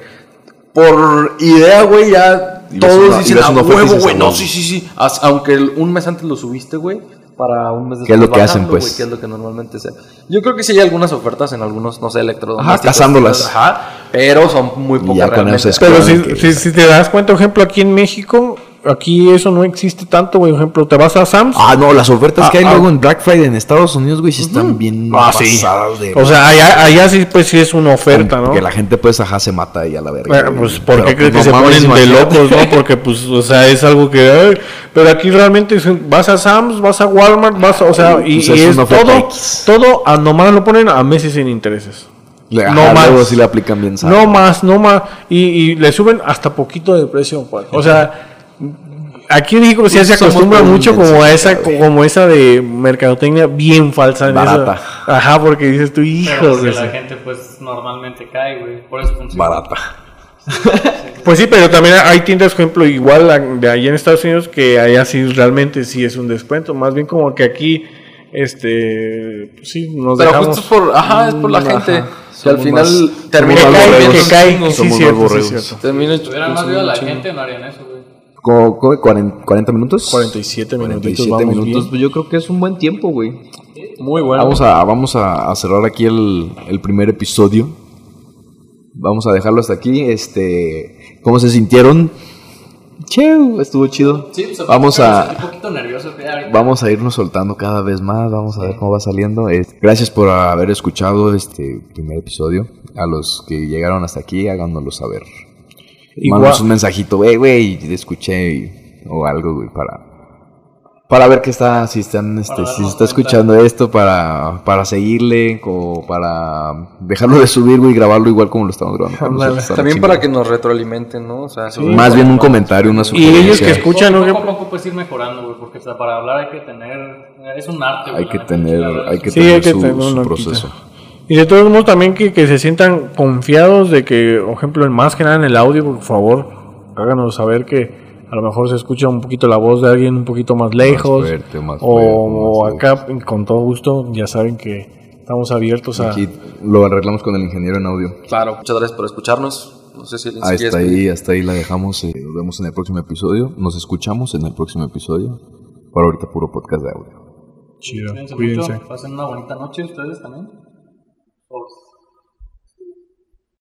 Por idea, güey, ya todos dicen, ves a huevo, güey. "A No, huevo". sí, sí, sí. As- aunque el- un mes antes lo subiste, güey. Para un mes ¿Qué es lo después que hacen, pues? ¿Qué es lo que normalmente se Yo creo que sí hay algunas ofertas en algunos, no sé, electrodomésticos. Ajá, cazándolas. Ajá, pero son muy pocas realmente. Pero si, si, si te das cuenta, por ejemplo, aquí en México, aquí eso no existe tanto, güey. Por ejemplo, te vas a Sam's. Ah, no, las ofertas que hay Ah, ah. luego en Black Friday en Estados Unidos, güey, sí están bien Ah, sí. pasadas de... O sea, allá, allá sí, pues sí es una oferta, ¿no? Que la gente, pues, ajá, se mata ahí a la verga. Bueno, pues, ¿por qué crees pues, que no se ponen de locos, no? Porque, pues, o sea, es algo que... ay, pero aquí realmente vas a Sam's, vas a Walmart, vas a... O sea, y, Pues y es es una oferta todo, X. todo, a nomás lo ponen a meses sin intereses. Le- no ajá, más. luego sí le aplican bien. No más, no más. Y, y le suben hasta poquito de precio. pues. O sea, aquí en México sí Pues se acostumbra mucho como a esa, como esa de mercadotecnia bien falsa. en Barata. Ajá, porque dices tú, porque de la esa". gente pues normalmente cae, güey. Por eso funciona. Barata. Pues sí, pero también hay tiendas, por ejemplo, igual de allá en Estados Unidos, que allá sí realmente sí es un descuento. Más bien como que aquí, este, pues sí, nos Pero dejamos... justo es por, ajá, es por la Ajá. gente. Que al final termina que cae, que cae, sí, Somos cierto, más sí, borregos. cierto. Termina Si tuvieran más vida la gente, no harían eso, güey. ¿Cómo- cómo? ¿Cuaren- ¿40 minutos? 47 minutitos, 47 vamos minutos, bien. pues yo creo que es un buen tiempo, güey. Muy bueno. Vamos a, vamos a, cerrar aquí el, el primer episodio. Vamos a dejarlo hasta aquí. Este, ¿Cómo se sintieron? Cheu, estuvo chido. Sí, pues, vamos a un poquito nervioso. vamos a irnos soltando cada vez más, vamos a ver cómo va saliendo. Eh, gracias por haber escuchado este primer episodio. A los que llegaron hasta aquí, háganoslo saber. Mándanos un mensajito, güey, güey, te escuché y- o algo, güey, para para ver qué está, si están, este, si se está cuenta. escuchando esto, para, para seguirle, o para dejarlo de subir, güey, y grabarlo igual como lo estamos grabando. nosotros, También para que nos retroalimenten, ¿no? O sea, Más bien un comentario, una Y sugerencia. ellos que escuchan, ¿no? Poco a poco puedes ir mejorando, güey, porque o sea, para hablar hay que tener... Es un arte, güey. Hay que tener, hay que un- Sí, tener hay que su, tener su proceso. Y de todos modos también que, que se sientan confiados de que, por ejemplo, en más que nada en el audio, por favor, háganos saber que a lo mejor se escucha un poquito la voz de alguien un poquito más lejos. fuerte, más o, fuerte, o más acá, con todo gusto, ya saben que estamos abiertos a... Aquí lo arreglamos con el ingeniero en audio. Claro, muchas gracias por escucharnos. No sé si Hasta quieres- ahí, hasta ahí la dejamos. eh, nos vemos en el próximo episodio. Nos escuchamos en el próximo episodio. Por ahorita puro podcast de audio. Chido, Cuídense cuídense. pasen una bonita noche ustedes también. Por-